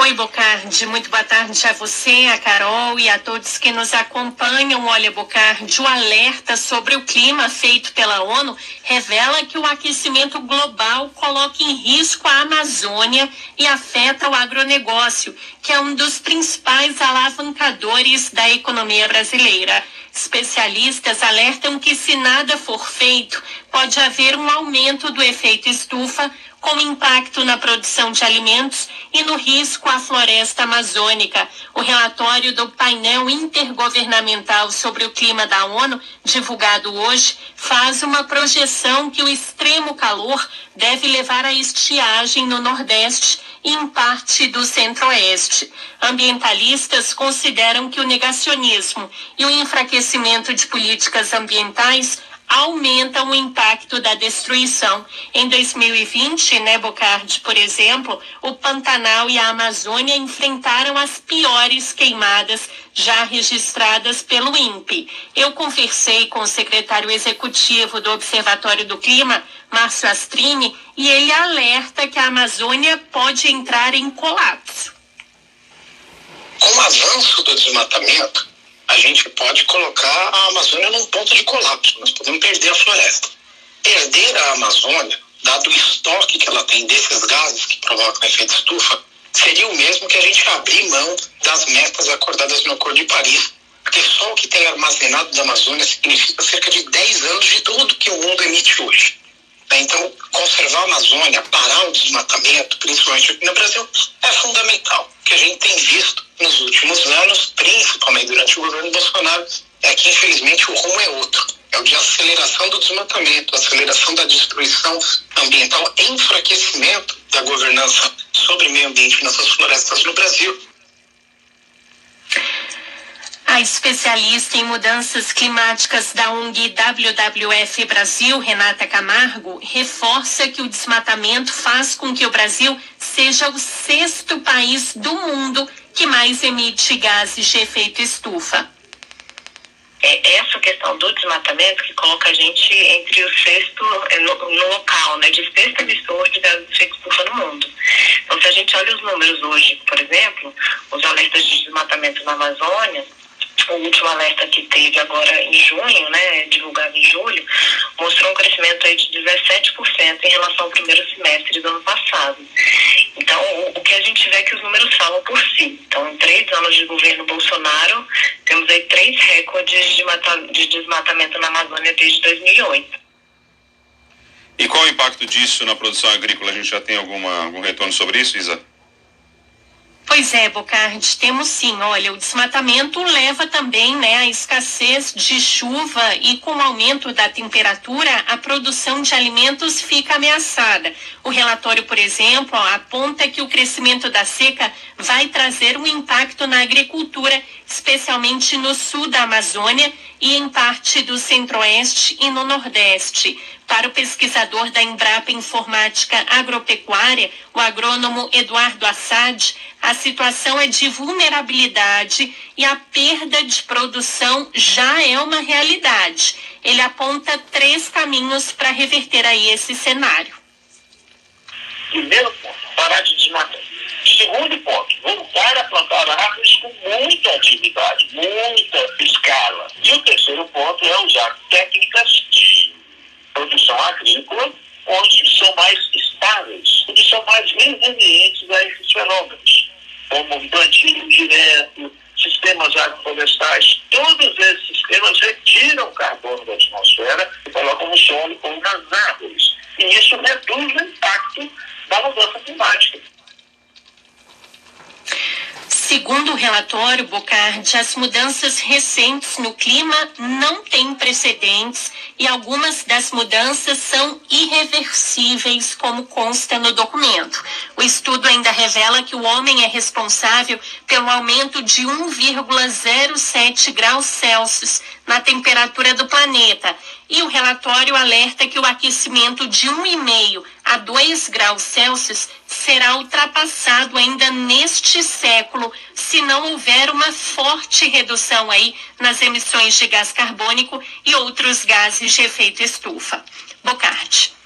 Oi, Bocardi. Muito boa tarde a você, a Carol e a todos que nos acompanham. Olha, Bocardi, o alerta sobre o clima feito pela ONU revela que o aquecimento global coloca em risco a Amazônia e afeta o agronegócio, que é um dos principais alavancadores da economia brasileira. Especialistas alertam que, se nada for feito, pode haver um aumento do efeito estufa com impacto na produção de alimentos e no risco à floresta amazônica. O relatório do painel intergovernamental sobre o clima da ONU, divulgado hoje, faz uma projeção que o extremo calor deve levar à estiagem no Nordeste e em parte do Centro-Oeste. Ambientalistas consideram que o negacionismo e o enfraquecimento de políticas ambientais aumentam o impacto da destruição. Em 2020, né, Bocardi, por exemplo, o Pantanal e a Amazônia enfrentaram as piores queimadas já registradas pelo INPE. Eu conversei com o secretário executivo do Observatório do Clima, Márcio Astrini, e ele alerta que a Amazônia pode entrar em colapso. Com o avanço do desmatamento, a gente pode colocar a Amazônia num ponto de colapso. Nós podemos perder a floresta. Perder a Amazônia, dado o estoque que ela tem desses gases que provocam efeito estufa, seria o mesmo que a gente abrir mão das metas acordadas no Acordo de Paris. Porque só o que tem armazenado da Amazônia significa cerca de 10 anos de tudo que o mundo emite hoje. Então, conservar a Amazônia, parar o desmatamento, principalmente aqui no Brasil, é fundamental. O que a gente tem visto nos últimos anos, principalmente durante o governo Bolsonaro, é que infelizmente o rumo é outro. É o de aceleração do desmatamento, aceleração da destruição ambiental, enfraquecimento da governança sobre meio ambiente nessas florestas no Brasil. A especialista em mudanças climáticas da ONG WWF Brasil, Renata Camargo, reforça que o desmatamento faz com que o Brasil seja o sexto país do mundo que mais emite gases de efeito estufa. É essa questão do desmatamento que coloca a gente entre o sexto, é, no, no local, né, de sexto emissor de gases de efeito estufa no mundo. Então, se a gente olha os números hoje, por exemplo, os alertas de desmatamento na Amazônia, o último alerta que teve agora em junho, né, divulgado em julho, mostrou um crescimento aí de 17% em relação ao primeiro semestre do ano passado. Então, o, que a gente vê é que os números falam por si. Então, em três anos de governo Bolsonaro, temos aí três recordes de, de desmatamento na Amazônia desde 2008. E qual o impacto disso na produção agrícola? A gente já tem alguma, algum retorno sobre isso, Isa? Pois é, Bocardi, temos sim. Olha, o desmatamento leva também né, à escassez de chuva e com o aumento da temperatura, a produção de alimentos fica ameaçada. O relatório, por exemplo, aponta que o crescimento da seca vai trazer um impacto na agricultura, especialmente no sul da Amazônia e em parte do centro-oeste e no nordeste. Para o pesquisador da Embrapa Informática Agropecuária, o agrônomo Eduardo Assad, a situação é de vulnerabilidade e a perda de produção já é uma realidade. Ele aponta três caminhos para reverter aí esse cenário. Primeiro ponto, parar de desmatar. Segundo ponto, voltar a plantar árvores com muita atividade, muita escala. E o terceiro ponto é usar técnicas de produção agrícola, onde são mais estáveis, onde são mais resilientes a esses fenômenos, como plantio direto, sistemas agroflorestais. Todos esses sistemas retiram carbono da atmosfera e colocam no solo ou nas árvores. E isso reduz o impacto da mudança climática. Segundo o relatório Bocardi, as mudanças recentes no clima não têm precedentes e algumas das mudanças são irreversíveis, como consta no documento. O estudo ainda revela que o homem é responsável pelo aumento de 1,07 graus Celsius na temperatura do planeta. E o relatório alerta que o aquecimento de 1,5 a 2 graus Celsius será ultrapassado ainda neste século se não houver uma forte redução aí nas emissões de gás carbônico e outros gases de efeito estufa. Bocardi.